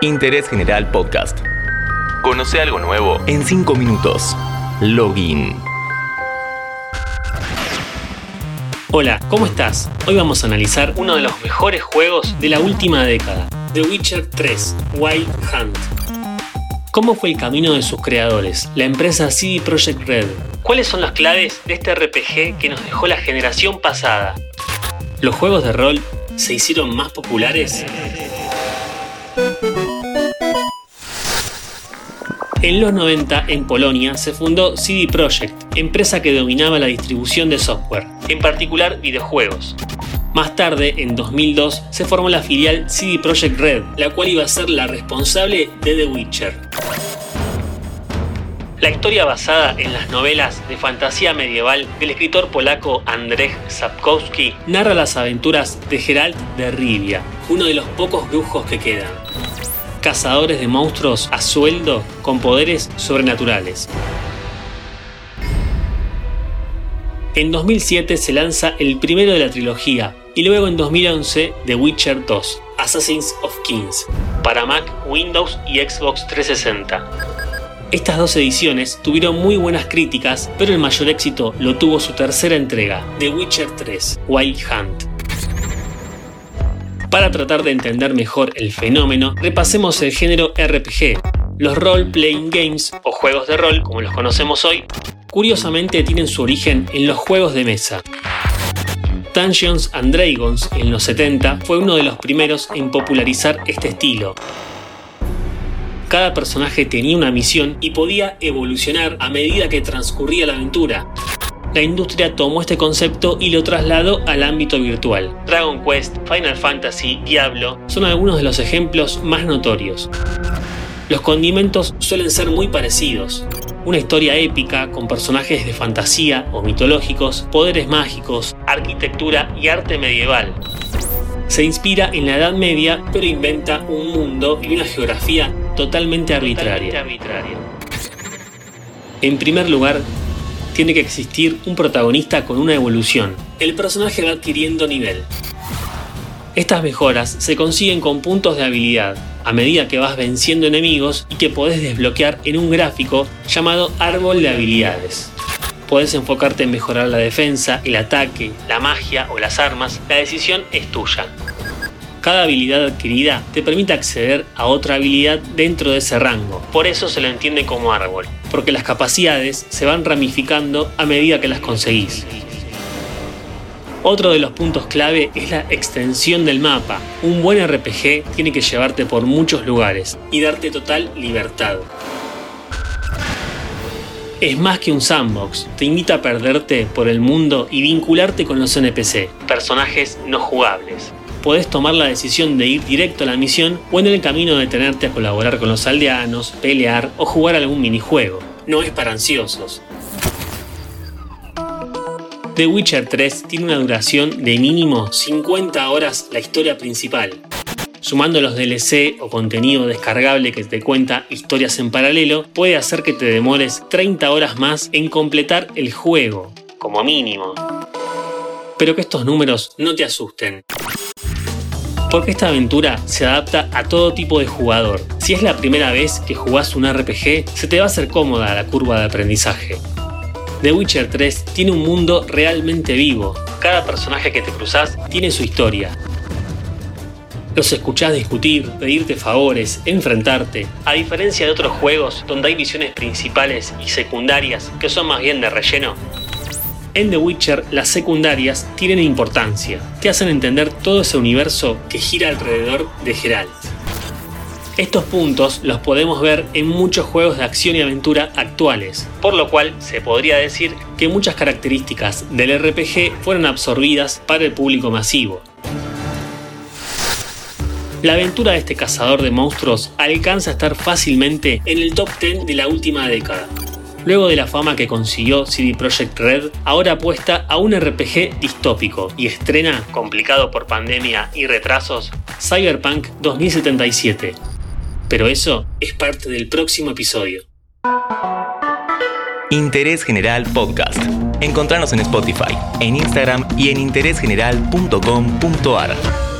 Interés General Podcast. Conoce algo nuevo en 5 minutos. Login. Hola, ¿cómo estás? Hoy vamos a analizar uno de los mejores juegos de la última década, The Witcher 3, Wild Hunt. ¿Cómo fue el camino de sus creadores, la empresa CD Projekt Red? ¿Cuáles son las claves de este RPG que nos dejó la generación pasada? ¿Los juegos de rol se hicieron más populares? En los 90, en Polonia, se fundó CD Projekt, empresa que dominaba la distribución de software, en particular videojuegos. Más tarde, en 2002, se formó la filial CD Projekt Red, la cual iba a ser la responsable de The Witcher. La historia basada en las novelas de fantasía medieval del escritor polaco Andrzej Sapkowski narra las aventuras de Geralt de Rivia, uno de los pocos brujos que quedan cazadores de monstruos a sueldo con poderes sobrenaturales. En 2007 se lanza el primero de la trilogía y luego en 2011 The Witcher 2, Assassins of Kings, para Mac, Windows y Xbox 360. Estas dos ediciones tuvieron muy buenas críticas, pero el mayor éxito lo tuvo su tercera entrega, The Witcher 3, Wild Hunt. Para tratar de entender mejor el fenómeno, repasemos el género RPG. Los role-playing games, o juegos de rol como los conocemos hoy, curiosamente tienen su origen en los juegos de mesa. Dungeons and Dragons en los 70 fue uno de los primeros en popularizar este estilo. Cada personaje tenía una misión y podía evolucionar a medida que transcurría la aventura, la industria tomó este concepto y lo trasladó al ámbito virtual. Dragon Quest, Final Fantasy, Diablo son algunos de los ejemplos más notorios. Los condimentos suelen ser muy parecidos. Una historia épica con personajes de fantasía o mitológicos, poderes mágicos, arquitectura y arte medieval. Se inspira en la Edad Media, pero inventa un mundo y una geografía totalmente arbitraria. En primer lugar, tiene que existir un protagonista con una evolución. El personaje va adquiriendo nivel. Estas mejoras se consiguen con puntos de habilidad, a medida que vas venciendo enemigos y que podés desbloquear en un gráfico llamado árbol de habilidades. Podés enfocarte en mejorar la defensa, el ataque, la magia o las armas, la decisión es tuya. Cada habilidad adquirida te permite acceder a otra habilidad dentro de ese rango, por eso se lo entiende como árbol porque las capacidades se van ramificando a medida que las conseguís. Otro de los puntos clave es la extensión del mapa. Un buen RPG tiene que llevarte por muchos lugares y darte total libertad. Es más que un sandbox, te invita a perderte por el mundo y vincularte con los NPC, personajes no jugables podés tomar la decisión de ir directo a la misión o en el camino detenerte a colaborar con los aldeanos, pelear o jugar algún minijuego. No es para ansiosos. The Witcher 3 tiene una duración de mínimo 50 horas la historia principal. Sumando los DLC o contenido descargable que te cuenta historias en paralelo, puede hacer que te demores 30 horas más en completar el juego, como mínimo. Pero que estos números no te asusten porque esta aventura se adapta a todo tipo de jugador. Si es la primera vez que jugás un RPG, se te va a hacer cómoda la curva de aprendizaje. The Witcher 3 tiene un mundo realmente vivo. Cada personaje que te cruzas tiene su historia. Los escuchás discutir, pedirte favores, enfrentarte. A diferencia de otros juegos donde hay misiones principales y secundarias que son más bien de relleno, en The Witcher las secundarias tienen importancia, te hacen entender todo ese universo que gira alrededor de Geralt. Estos puntos los podemos ver en muchos juegos de acción y aventura actuales, por lo cual se podría decir que muchas características del RPG fueron absorbidas para el público masivo. La aventura de este cazador de monstruos alcanza a estar fácilmente en el top 10 de la última década, Luego de la fama que consiguió CD Projekt Red, ahora apuesta a un RPG distópico y estrena, complicado por pandemia y retrasos, Cyberpunk 2077. Pero eso es parte del próximo episodio. Interés General Podcast. Encontrarnos en Spotify, en Instagram y en interésgeneral.com.ar.